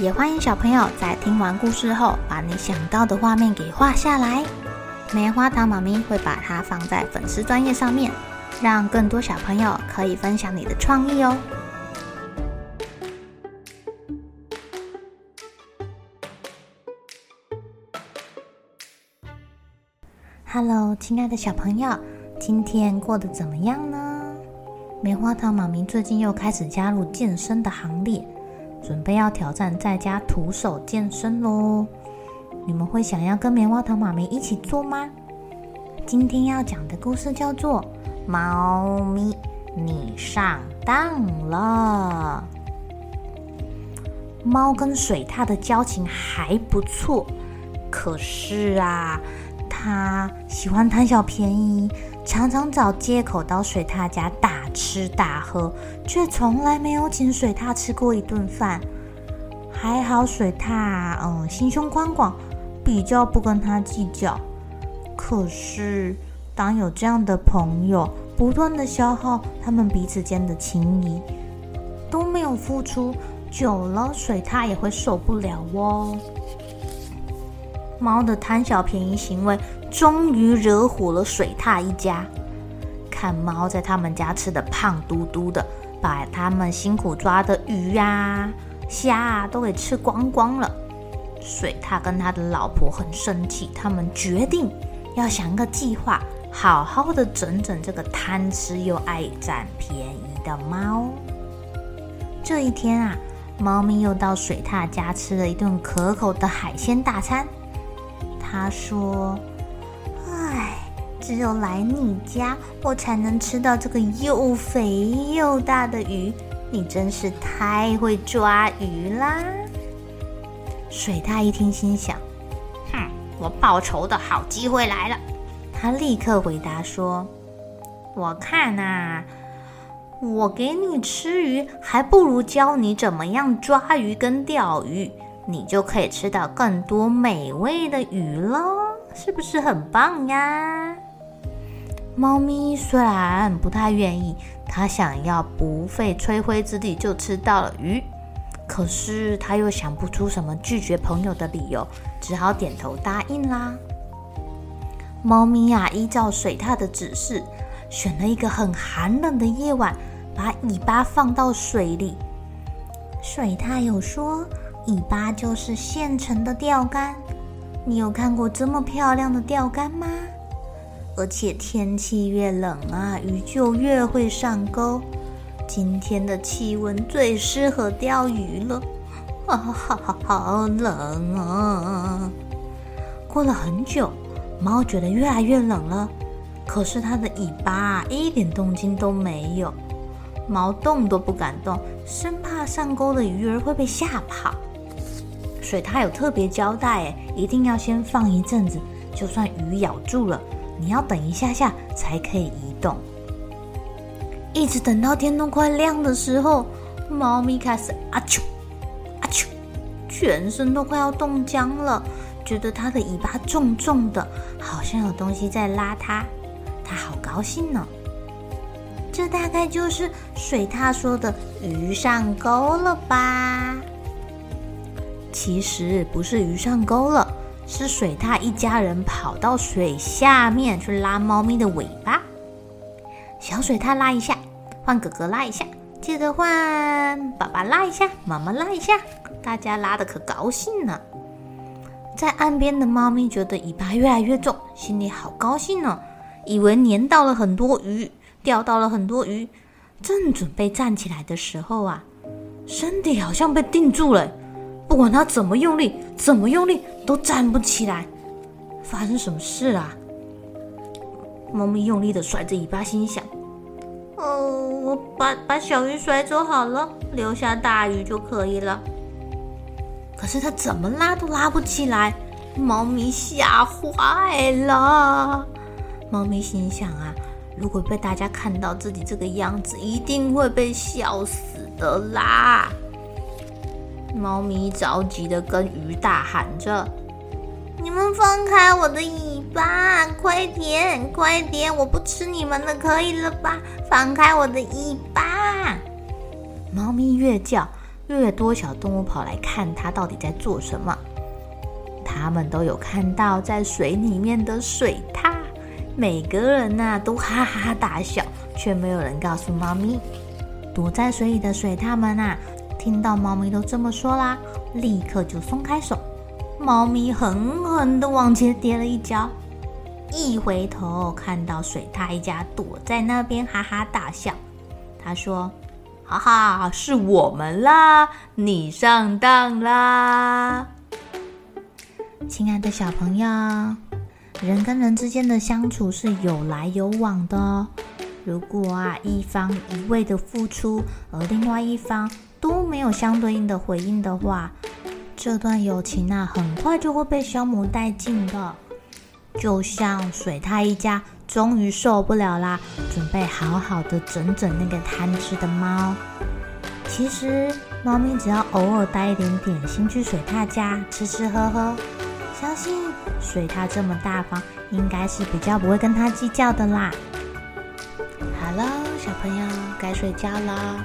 也欢迎小朋友在听完故事后，把你想到的画面给画下来。棉花糖妈咪会把它放在粉丝专页上面，让更多小朋友可以分享你的创意哦。Hello，亲爱的小朋友，今天过得怎么样呢？棉花糖妈咪最近又开始加入健身的行列。准备要挑战在家徒手健身喽！你们会想要跟棉花糖妈咪一起做吗？今天要讲的故事叫做《猫咪，你上当了》。猫跟水獭的交情还不错，可是啊，他喜欢贪小便宜，常常找借口到水獭家大吃大喝，却从来没有请水獭吃过一顿饭。还好水獭，嗯，心胸宽广，比较不跟他计较。可是，当有这样的朋友不断的消耗他们彼此间的情谊，都没有付出，久了水獭也会受不了哦。猫的贪小便宜行为，终于惹火了水獭一家。看猫在他们家吃的胖嘟嘟的，把他们辛苦抓的鱼呀、啊、虾啊都给吃光光了。水獭跟他的老婆很生气，他们决定要想个计划，好好的整整这个贪吃又爱占便宜的猫。这一天啊，猫咪又到水獭家吃了一顿可口的海鲜大餐。他说。只有来你家，我才能吃到这个又肥又大的鱼。你真是太会抓鱼啦！水獭一听，心想：“哼，我报仇的好机会来了。”他立刻回答说：“我看啊，我给你吃鱼，还不如教你怎么样抓鱼跟钓鱼，你就可以吃到更多美味的鱼了，是不是很棒呀？”猫咪虽然不太愿意，它想要不费吹灰之力就吃到了鱼，可是它又想不出什么拒绝朋友的理由，只好点头答应啦。猫咪呀、依照水獭的指示，选了一个很寒冷的夜晚，把尾巴放到水里。水獭有说，尾巴就是现成的钓竿。你有看过这么漂亮的钓竿吗？而且天气越冷啊，鱼就越会上钩。今天的气温最适合钓鱼了，啊，好，好，好冷啊！过了很久，猫觉得越来越冷了，可是它的尾巴一点动静都没有，猫动都不敢动，生怕上钩的鱼儿会被吓跑。水獭有特别交代，哎，一定要先放一阵子，就算鱼咬住了。你要等一下下才可以移动，一直等到天都快亮的时候，猫咪开始啊啾啊啾，全身都快要冻僵了，觉得它的尾巴重重的，好像有东西在拉它，它好高兴呢。这大概就是水獭说的鱼上钩了吧？其实不是鱼上钩了。是水獭一家人跑到水下面去拉猫咪的尾巴，小水獭拉一下，换哥哥拉一下，接着换爸爸拉一下，妈妈拉一下，大家拉的可高兴呢。在岸边的猫咪觉得尾巴越来越重，心里好高兴呢，以为粘到了很多鱼，钓到了很多鱼，正准备站起来的时候啊，身体好像被定住了。不管他怎么用力，怎么用力都站不起来。发生什么事啊？猫咪用力的甩着尾巴，心想：“哦，我把把小鱼甩走好了，留下大鱼就可以了。”可是它怎么拉都拉不起来。猫咪吓坏了。猫咪心想啊，如果被大家看到自己这个样子，一定会被笑死的啦。猫咪着急的跟鱼大喊着：“你们放开我的尾巴，快点，快点！我不吃你们的，可以了吧？放开我的尾巴！”猫咪越叫，越多小动物跑来看它到底在做什么。他们都有看到在水里面的水獭，每个人呐都哈哈大笑，却没有人告诉猫咪。躲在水里的水獭们啊，听到猫咪都这么说啦，立刻就松开手。猫咪狠狠地往前跌了一跤，一回头看到水獭一家躲在那边哈哈大笑，他说：“哈哈，是我们啦，你上当啦！”亲爱的小朋友，人跟人之间的相处是有来有往的哦。如果啊，一方一味的付出，而另外一方都没有相对应的回应的话，这段友情啊，很快就会被消磨殆尽的。就像水獭一家终于受不了啦，准备好好的整整那个贪吃的猫。其实，猫咪只要偶尔带一点点心去水獭家吃吃喝喝，相信水獭这么大方，应该是比较不会跟它计较的啦。好了，小朋友该睡觉了，